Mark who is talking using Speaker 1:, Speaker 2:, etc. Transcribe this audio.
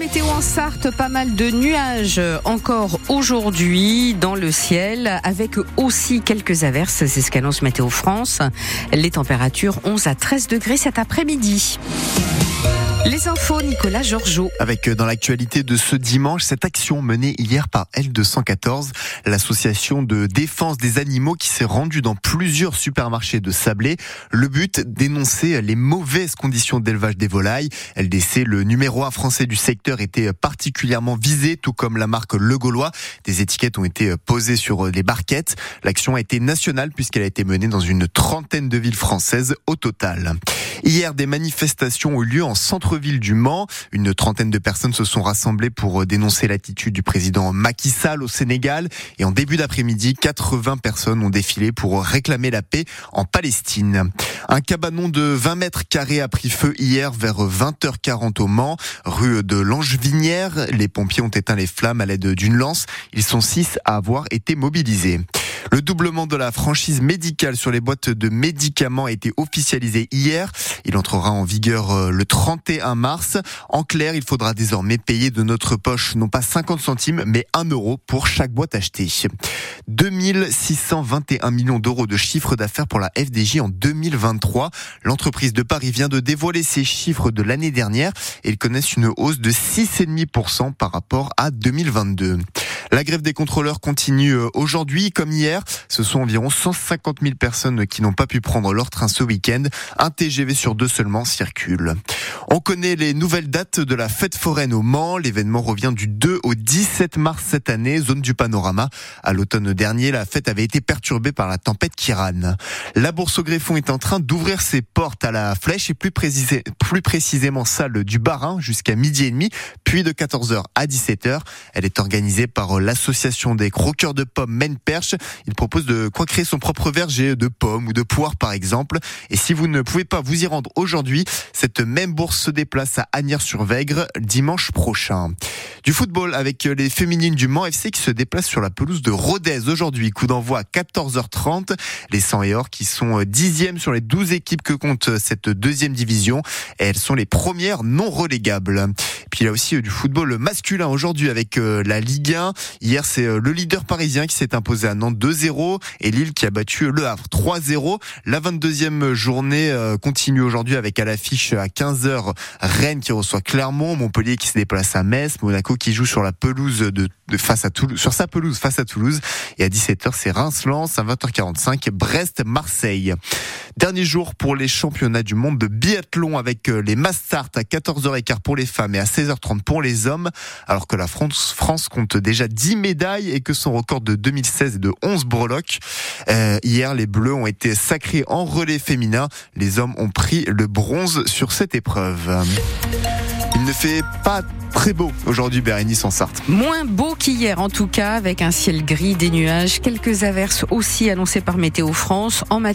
Speaker 1: météo en Sarthe, pas mal de nuages encore aujourd'hui dans le ciel, avec aussi quelques averses, c'est ce qu'annonce Météo France. Les températures 11 à 13 degrés cet après-midi. Les infos, Nicolas Georgeot.
Speaker 2: Avec euh, dans l'actualité de ce dimanche, cette action menée hier par L214, l'association de défense des animaux qui s'est rendue dans plusieurs supermarchés de Sablé. Le but, dénoncer les mauvaises conditions d'élevage des volailles. LDC, le numéro un français du secteur, était particulièrement visé, tout comme la marque Le Gaulois. Des étiquettes ont été posées sur les barquettes. L'action a été nationale puisqu'elle a été menée dans une trentaine de villes françaises au total. Hier, des manifestations ont eu lieu en centre-ville du Mans. Une trentaine de personnes se sont rassemblées pour dénoncer l'attitude du président Macky Sall au Sénégal. Et en début d'après-midi, 80 personnes ont défilé pour réclamer la paix en Palestine. Un cabanon de 20 mètres carrés a pris feu hier vers 20h40 au Mans, rue de Langevinière. Les pompiers ont éteint les flammes à l'aide d'une lance. Ils sont six à avoir été mobilisés. Le doublement de la franchise médicale sur les boîtes de médicaments a été officialisé hier. Il entrera en vigueur euh, le 31 mars. En clair, il faudra désormais payer de notre poche non pas 50 centimes, mais 1 euro pour chaque boîte achetée. 2621 millions d'euros de chiffre d'affaires pour la FDJ en 2023. L'entreprise de Paris vient de dévoiler ses chiffres de l'année dernière et ils connaissent une hausse de 6,5% par rapport à 2022. La grève des contrôleurs continue euh, aujourd'hui comme hier. Ce sont environ 150 000 personnes qui n'ont pas pu prendre leur train ce week-end. Un TGV sur deux seulement circule. On connaît les nouvelles dates de la fête foraine au Mans. L'événement revient du 2 au 17 mars cette année, zone du panorama. À l'automne dernier, la fête avait été perturbée par la tempête Kiran. La Bourse au Greffon est en train d'ouvrir ses portes à la Flèche et plus, plus précisément salle du Barin jusqu'à midi et demi, puis de 14h à 17h. Elle est organisée par l'association des croqueurs de pommes Maine Perche. Il propose de quoi créer son propre verger de pommes ou de poires par exemple. Et si vous ne pouvez pas vous y rendre aujourd'hui, cette même bourse se déplace à Agnières-sur-Vègre dimanche prochain. Du football avec les féminines du Mans FC qui se déplacent sur la pelouse de Rodez aujourd'hui. Coup d'envoi à 14h30. Les 100 et or qui sont dixièmes sur les 12 équipes que compte cette deuxième division. Et elles sont les premières non relégables. Puis il y a aussi du football masculin aujourd'hui avec euh, la Ligue 1. Hier, c'est euh, le leader parisien qui s'est imposé à Nantes 2-0 et Lille qui a battu Le Havre 3-0. La 22e journée euh, continue aujourd'hui avec à l'affiche à 15h Rennes qui reçoit Clermont, Montpellier qui se déplace à Metz, Monaco qui joue sur la pelouse de, face à Toulouse, sur sa pelouse face à Toulouse. Et à 17h, c'est Reims-Lens, à 20h45, Brest-Marseille. Dernier jour pour les championnats du monde de biathlon avec les Mastart à 14h15 pour les femmes et à 16h30 pour les hommes, alors que la France, France compte déjà 10 médailles et que son record de 2016 est de 11 breloques. Euh, hier, les Bleus ont été sacrés en relais féminin. Les hommes ont pris le bronze sur cette épreuve. Il ne fait pas très beau aujourd'hui, Bérénice en Sarthe.
Speaker 1: Moins beau qu'hier en tout cas, avec un ciel gris, des nuages, quelques averses aussi annoncées par Météo France en matière